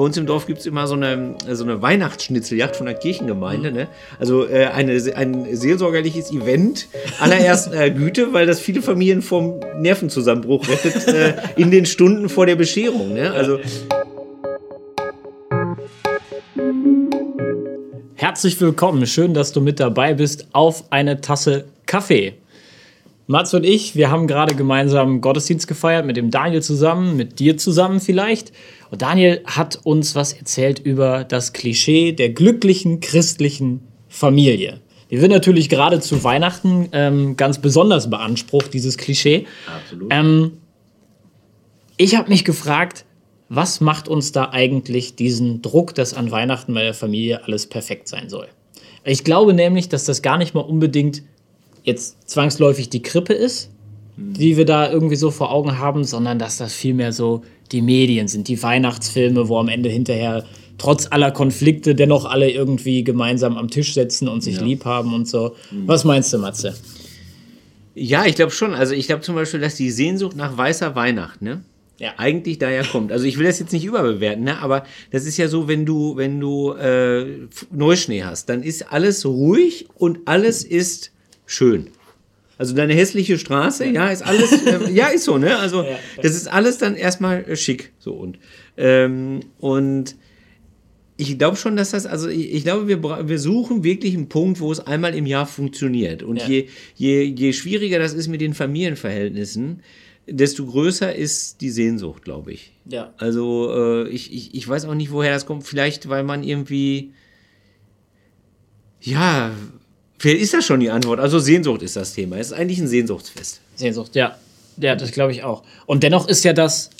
bei uns im Dorf gibt es immer so eine, so eine Weihnachtsschnitzeljagd von der Kirchengemeinde. Ne? Also äh, eine, ein seelsorgerliches Event allerersten äh, Güte, weil das viele Familien vom Nervenzusammenbruch rettet äh, in den Stunden vor der Bescherung. Ne? Also Herzlich willkommen, schön, dass du mit dabei bist auf eine Tasse Kaffee. Mats und ich, wir haben gerade gemeinsam Gottesdienst gefeiert mit dem Daniel zusammen, mit dir zusammen vielleicht. Und Daniel hat uns was erzählt über das Klischee der glücklichen christlichen Familie. Die wird natürlich gerade zu Weihnachten ähm, ganz besonders beansprucht, dieses Klischee. Absolut. Ähm, ich habe mich gefragt, was macht uns da eigentlich diesen Druck, dass an Weihnachten bei der Familie alles perfekt sein soll? Ich glaube nämlich, dass das gar nicht mal unbedingt jetzt zwangsläufig die Krippe ist, die wir da irgendwie so vor Augen haben, sondern dass das vielmehr so die Medien sind, die Weihnachtsfilme, wo am Ende hinterher trotz aller Konflikte dennoch alle irgendwie gemeinsam am Tisch sitzen und sich ja. lieb haben und so. Mhm. Was meinst du, Matze? Ja, ich glaube schon. Also ich glaube zum Beispiel, dass die Sehnsucht nach weißer Weihnacht, ne? Ja. Eigentlich daher kommt. Also ich will das jetzt nicht überbewerten, ne? aber das ist ja so, wenn du, wenn du äh, Neuschnee hast, dann ist alles ruhig und alles ist schön. Also deine hässliche Straße, ja, ist alles, äh, ja, ist so, ne? Also das ist alles dann erstmal äh, schick, so und ähm, und ich glaube schon, dass das, also ich, ich, glaube, wir, wir suchen wirklich einen Punkt, wo es einmal im Jahr funktioniert. Und ja. je, je, je schwieriger das ist mit den Familienverhältnissen, desto größer ist die Sehnsucht, glaube ich. Ja. Also äh, ich, ich, ich weiß auch nicht, woher das kommt. Vielleicht, weil man irgendwie, ja, Vielleicht ist das schon die Antwort. Also Sehnsucht ist das Thema. Es ist eigentlich ein Sehnsuchtsfest. Sehnsucht, ja. Ja, das glaube ich auch. Und dennoch ist ja das,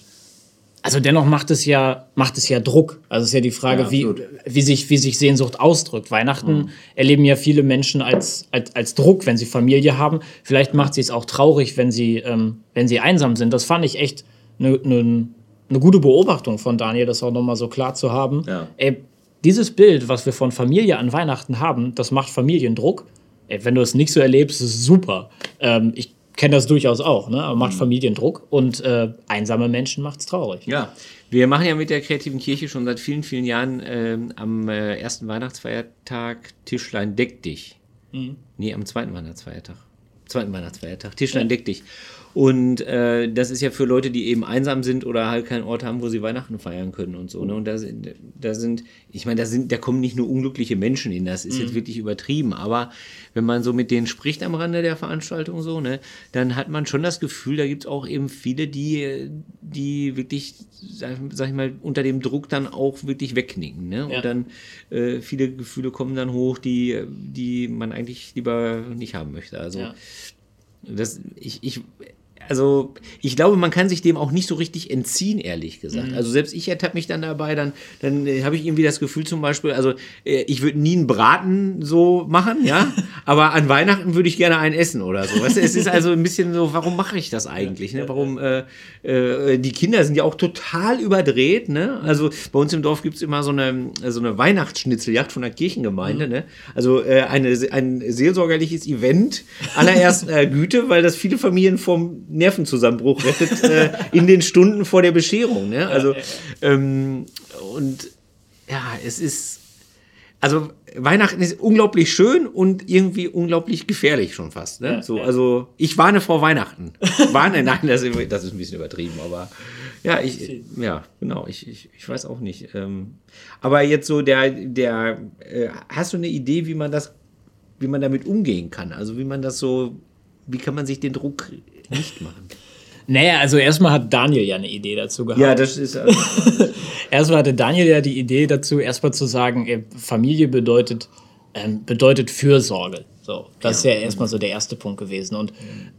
also dennoch macht es ja, macht es ja Druck. Also es ist ja die Frage, ja, wie, wie, sich, wie sich Sehnsucht ausdrückt. Weihnachten mhm. erleben ja viele Menschen als, als, als Druck, wenn sie Familie haben. Vielleicht macht sie es auch traurig, wenn sie, ähm, wenn sie einsam sind. Das fand ich echt eine ne, ne gute Beobachtung von Daniel, das auch nochmal so klar zu haben. Ja. Ey, dieses Bild, was wir von Familie an Weihnachten haben, das macht Familiendruck. Ey, wenn du es nicht so erlebst, ist es super. Ähm, ich kenne das durchaus auch, ne? Aber macht mhm. Familiendruck und äh, einsame Menschen macht es traurig. Ja, wir machen ja mit der kreativen Kirche schon seit vielen, vielen Jahren äh, am äh, ersten Weihnachtsfeiertag Tischlein deck dich. Mhm. Nee, am zweiten Weihnachtsfeiertag. Zweiten Weihnachtsfeiertag. Tischlein ja. deck dich. Und äh, das ist ja für Leute, die eben einsam sind oder halt keinen Ort haben, wo sie Weihnachten feiern können und so. Ne? Und da sind, da sind ich meine, da sind, da kommen nicht nur unglückliche Menschen hin, das ist mhm. jetzt wirklich übertrieben. Aber wenn man so mit denen spricht am Rande der Veranstaltung so, ne, dann hat man schon das Gefühl, da gibt es auch eben viele, die, die wirklich, sag, sag, ich mal, unter dem Druck dann auch wirklich wegknicken. Ne? Und ja. dann äh, viele Gefühle kommen dann hoch, die, die man eigentlich lieber nicht haben möchte. Also ja. das, ich, ich also ich glaube, man kann sich dem auch nicht so richtig entziehen, ehrlich gesagt. Mhm. Also selbst ich ertappe mich dann dabei, dann, dann äh, habe ich irgendwie das Gefühl zum Beispiel, also äh, ich würde nie einen Braten so machen, ja, aber an Weihnachten würde ich gerne einen essen oder so. Weißt du, es ist also ein bisschen so, warum mache ich das eigentlich? Ne? Warum, äh, äh, die Kinder sind ja auch total überdreht, ne? Also bei uns im Dorf gibt es immer so eine, so eine Weihnachtsschnitzeljagd von der Kirchengemeinde, mhm. ne? Also äh, eine, ein seelsorgerliches Event allerersten äh, Güte, weil das viele Familien vom Nervenzusammenbruch rettet äh, in den Stunden vor der Bescherung. Ne? Also, ähm, und ja, es ist, also Weihnachten ist unglaublich schön und irgendwie unglaublich gefährlich schon fast. Ne? so, also ich warne vor Weihnachten. Warne, nein, das ist, das ist ein bisschen übertrieben, aber ja, ich, ja, genau, ich, ich, ich weiß auch nicht. Ähm, aber jetzt so der, der, äh, hast du eine Idee, wie man das, wie man damit umgehen kann? Also wie man das so, wie kann man sich den Druck nicht machen? Naja, also erstmal hat Daniel ja eine Idee dazu gehabt. Ja, das ist. Also erstmal hatte Daniel ja die Idee dazu, erstmal zu sagen, Familie bedeutet, ähm, bedeutet Fürsorge. So, das ist ja erstmal so der erste Punkt gewesen. Und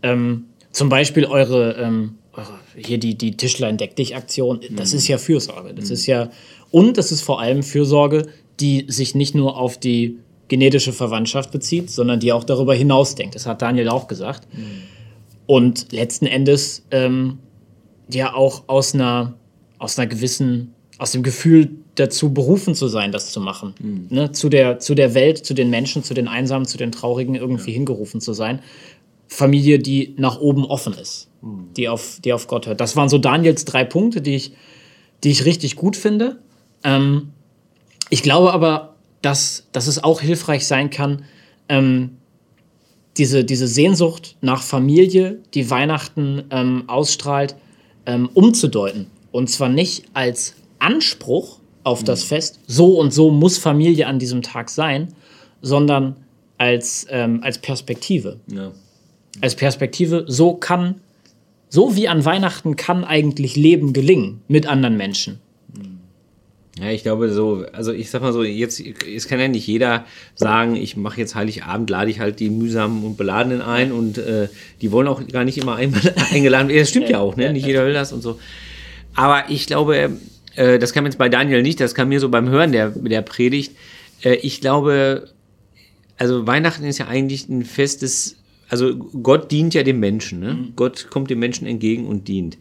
ähm, zum Beispiel eure, ähm, eure, hier die, die Tischlein deck dich Aktion, das mhm. ist ja Fürsorge. Das mhm. ist ja, und das ist vor allem Fürsorge, die sich nicht nur auf die genetische Verwandtschaft bezieht, sondern die auch darüber hinaus denkt. Das hat Daniel auch gesagt. Mhm und letzten Endes ähm, ja auch aus einer, aus einer gewissen, aus dem Gefühl dazu berufen zu sein, das zu machen. Mhm. Ne? Zu, der, zu der Welt, zu den Menschen, zu den Einsamen, zu den Traurigen irgendwie ja. hingerufen zu sein. Familie, die nach oben offen ist, mhm. die, auf, die auf Gott hört. Das waren so Daniels drei Punkte, die ich, die ich richtig gut finde. Ähm, ich glaube aber, dass, dass es auch hilfreich sein kann, ähm, diese, diese Sehnsucht nach Familie, die Weihnachten ähm, ausstrahlt, ähm, umzudeuten. Und zwar nicht als Anspruch auf das Fest, so und so muss Familie an diesem Tag sein, sondern als, ähm, als Perspektive. Ja. Als Perspektive, so kann, so wie an Weihnachten kann eigentlich Leben gelingen mit anderen Menschen. Ja, ich glaube so, also ich sag mal so, jetzt, es kann ja nicht jeder sagen, ich mache jetzt Heiligabend, lade ich halt die mühsamen und Beladenen ein und äh, die wollen auch gar nicht immer ein, eingeladen werden. Das stimmt ja auch, ne? Nicht jeder will das und so. Aber ich glaube, äh, das kam jetzt bei Daniel nicht, das kam mir so beim Hören der, der Predigt. Äh, ich glaube, also Weihnachten ist ja eigentlich ein festes, also Gott dient ja dem Menschen, ne? Mhm. Gott kommt dem Menschen entgegen und dient.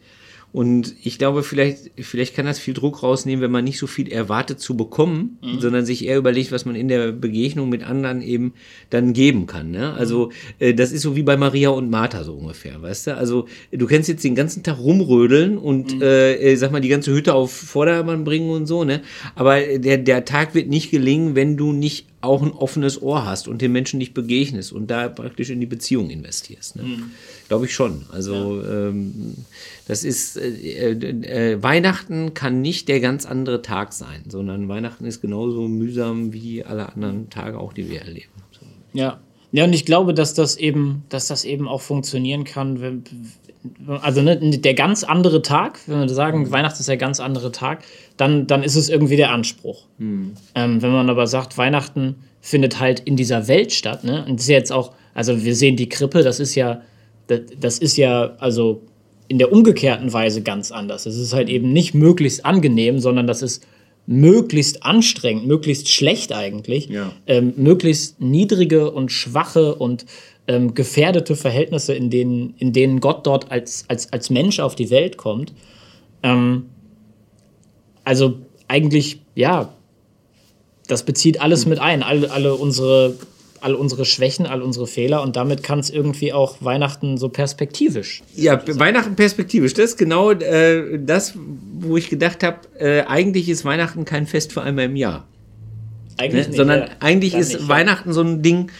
Und ich glaube, vielleicht, vielleicht kann das viel Druck rausnehmen, wenn man nicht so viel erwartet zu bekommen, mhm. sondern sich eher überlegt, was man in der Begegnung mit anderen eben dann geben kann. Ne? Also mhm. äh, das ist so wie bei Maria und Martha so ungefähr, weißt du? Also du kannst jetzt den ganzen Tag rumrödeln und mhm. äh, sag mal die ganze Hütte auf Vordermann bringen und so, ne? Aber der, der Tag wird nicht gelingen, wenn du nicht auch ein offenes Ohr hast und den Menschen nicht begegnest und da praktisch in die Beziehung investierst. Ne? Mhm. Glaube ich schon. Also ja. ähm, das ist äh, äh, äh, Weihnachten kann nicht der ganz andere Tag sein, sondern Weihnachten ist genauso mühsam wie alle anderen Tage auch, die wir erleben. Ja. Ja, und ich glaube, dass das eben, dass das eben auch funktionieren kann, wenn, also ne, der ganz andere Tag, wenn wir sagen, mhm. Weihnachten ist der ganz andere Tag, dann, dann ist es irgendwie der Anspruch. Mhm. Ähm, wenn man aber sagt, Weihnachten findet halt in dieser Welt statt, ne? Und das ist ja jetzt auch, also wir sehen die Krippe, das ist ja, das, das ist ja, also in der umgekehrten Weise ganz anders. Es ist halt eben nicht möglichst angenehm, sondern das ist möglichst anstrengend, möglichst schlecht eigentlich, ja. ähm, möglichst niedrige und schwache und ähm, gefährdete Verhältnisse, in denen, in denen Gott dort als, als, als Mensch auf die Welt kommt. Ähm, also eigentlich, ja, das bezieht alles mit ein, alle, alle unsere all unsere Schwächen, all unsere Fehler und damit kann es irgendwie auch Weihnachten so perspektivisch. Ja, Weihnachten perspektivisch, das ist genau äh, das, wo ich gedacht habe, äh, eigentlich ist Weihnachten kein Fest für einmal im Jahr. Eigentlich ne? nicht, Sondern ja. eigentlich ist nicht, Weihnachten ja. so ein Ding,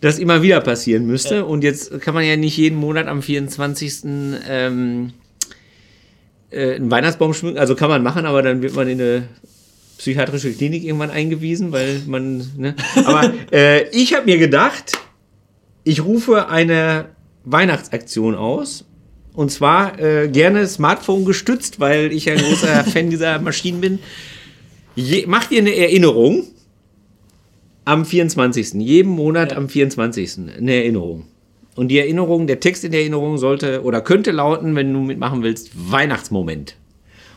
das immer wieder passieren müsste. Ja. Und jetzt kann man ja nicht jeden Monat am 24. Ähm, äh, einen Weihnachtsbaum schmücken. Also kann man machen, aber dann wird man in eine psychiatrische Klinik irgendwann eingewiesen, weil man. Ne? Aber äh, ich habe mir gedacht, ich rufe eine Weihnachtsaktion aus. Und zwar äh, gerne Smartphone gestützt, weil ich ein großer Fan dieser Maschinen bin. Je, macht ihr eine Erinnerung am 24. Jeden Monat ja. am 24. eine Erinnerung. Und die Erinnerung, der Text in der Erinnerung sollte oder könnte lauten, wenn du mitmachen willst, Weihnachtsmoment.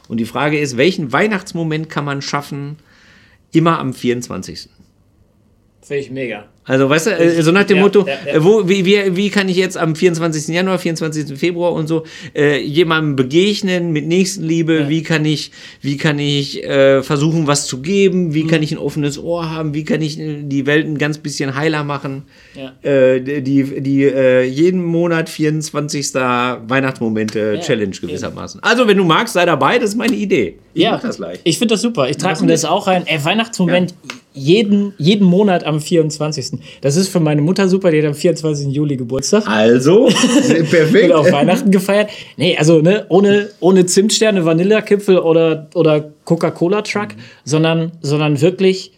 Und die Frage ist, welchen Weihnachtsmoment kann man schaffen, immer am 24. Finde ich mega. Also, weißt du, so nach dem ja, Motto, ja, ja. Wo, wie, wie, wie kann ich jetzt am 24. Januar, 24. Februar und so äh, jemandem begegnen mit Nächstenliebe? Wie kann ich, wie kann ich äh, versuchen, was zu geben? Wie mhm. kann ich ein offenes Ohr haben? Wie kann ich äh, die Welt ein ganz bisschen heiler machen? Äh, die die äh, jeden Monat 24. Weihnachtsmomente Challenge gewissermaßen. Also, wenn du magst, sei dabei, das ist meine Idee. Ich ja, mach das gleich. Ich finde das super. Ich trage mir das auch ein. Ey, Weihnachtsmoment jeden, jeden Monat am 24. Das ist für meine Mutter super, die hat am 24. Juli Geburtstag. Also, perfekt. Wird auch Weihnachten gefeiert. Nee, also ne, ohne, ohne Zimtsterne, Vanillakipfel oder, oder Coca-Cola-Truck, mhm. sondern, sondern wirklich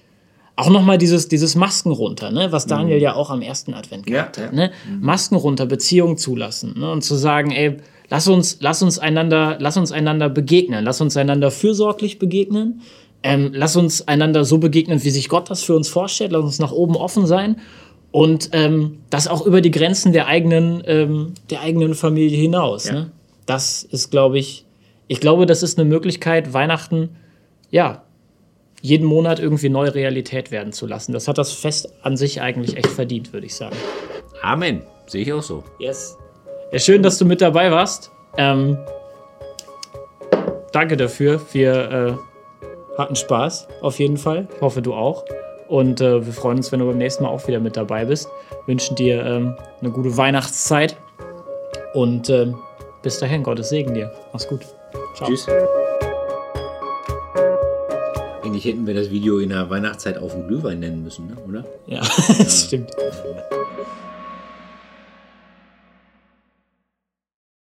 auch nochmal dieses, dieses Masken runter, ne? was Daniel mhm. ja auch am ersten Advent gemacht ja, hat. Ne? Mhm. Masken runter, Beziehungen zulassen ne? und zu sagen, ey, lass uns, lass uns einander, lass uns einander begegnen, lass uns einander fürsorglich begegnen ähm, lass uns einander so begegnen, wie sich Gott das für uns vorstellt. Lass uns nach oben offen sein und ähm, das auch über die Grenzen der eigenen, ähm, der eigenen Familie hinaus. Ja. Ne? Das ist, glaube ich, ich glaube, das ist eine Möglichkeit, Weihnachten, ja, jeden Monat irgendwie neue Realität werden zu lassen. Das hat das Fest an sich eigentlich echt verdient, würde ich sagen. Amen. Sehe ich auch so. Yes. Ja, schön, dass du mit dabei warst. Ähm, danke dafür. Wir äh, hatten Spaß, auf jeden Fall. Ich hoffe, du auch. Und äh, wir freuen uns, wenn du beim nächsten Mal auch wieder mit dabei bist. Wünschen dir ähm, eine gute Weihnachtszeit. Und ähm, bis dahin, Gottes Segen dir. Mach's gut. Ciao. Tschüss. Eigentlich hätten wir das Video in der Weihnachtszeit auf dem Glühwein nennen müssen, ne? oder? Ja, das stimmt.